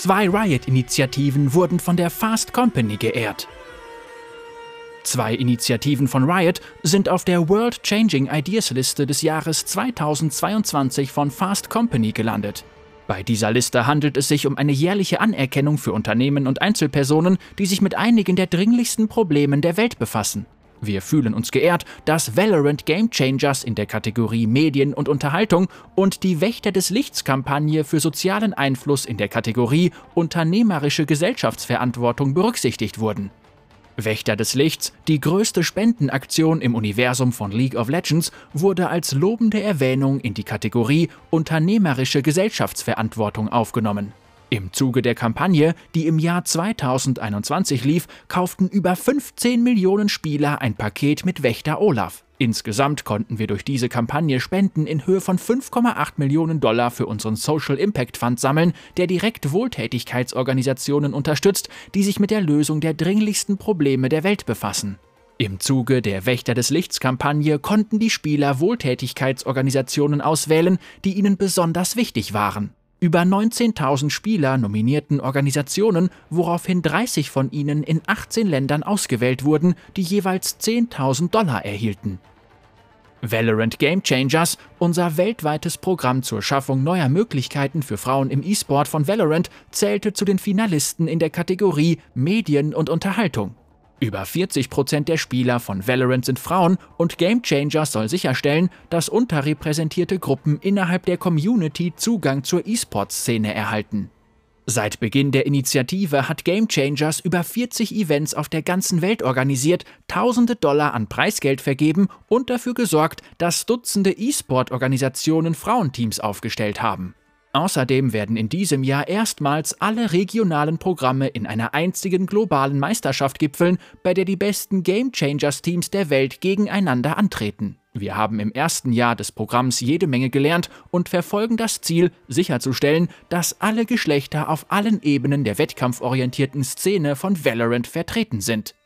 Zwei Riot-Initiativen wurden von der Fast Company geehrt. Zwei Initiativen von Riot sind auf der World Changing Ideas Liste des Jahres 2022 von Fast Company gelandet. Bei dieser Liste handelt es sich um eine jährliche Anerkennung für Unternehmen und Einzelpersonen, die sich mit einigen der dringlichsten Problemen der Welt befassen. Wir fühlen uns geehrt, dass Valorant Game Changers in der Kategorie Medien und Unterhaltung und die Wächter des Lichts Kampagne für sozialen Einfluss in der Kategorie Unternehmerische Gesellschaftsverantwortung berücksichtigt wurden. Wächter des Lichts, die größte Spendenaktion im Universum von League of Legends, wurde als lobende Erwähnung in die Kategorie Unternehmerische Gesellschaftsverantwortung aufgenommen. Im Zuge der Kampagne, die im Jahr 2021 lief, kauften über 15 Millionen Spieler ein Paket mit Wächter Olaf. Insgesamt konnten wir durch diese Kampagne Spenden in Höhe von 5,8 Millionen Dollar für unseren Social Impact Fund sammeln, der direkt Wohltätigkeitsorganisationen unterstützt, die sich mit der Lösung der dringlichsten Probleme der Welt befassen. Im Zuge der Wächter des Lichts Kampagne konnten die Spieler Wohltätigkeitsorganisationen auswählen, die ihnen besonders wichtig waren. Über 19.000 Spieler nominierten Organisationen, woraufhin 30 von ihnen in 18 Ländern ausgewählt wurden, die jeweils 10.000 Dollar erhielten. Valorant Game Changers, unser weltweites Programm zur Schaffung neuer Möglichkeiten für Frauen im E-Sport von Valorant, zählte zu den Finalisten in der Kategorie Medien und Unterhaltung. Über 40 Prozent der Spieler von Valorant sind Frauen und Game Changers soll sicherstellen, dass unterrepräsentierte Gruppen innerhalb der Community Zugang zur E-Sport-Szene erhalten. Seit Beginn der Initiative hat Game Changers über 40 Events auf der ganzen Welt organisiert, tausende Dollar an Preisgeld vergeben und dafür gesorgt, dass Dutzende E-Sport-Organisationen Frauenteams aufgestellt haben. Außerdem werden in diesem Jahr erstmals alle regionalen Programme in einer einzigen globalen Meisterschaft gipfeln, bei der die besten Game Changers Teams der Welt gegeneinander antreten. Wir haben im ersten Jahr des Programms jede Menge gelernt und verfolgen das Ziel, sicherzustellen, dass alle Geschlechter auf allen Ebenen der wettkampforientierten Szene von Valorant vertreten sind.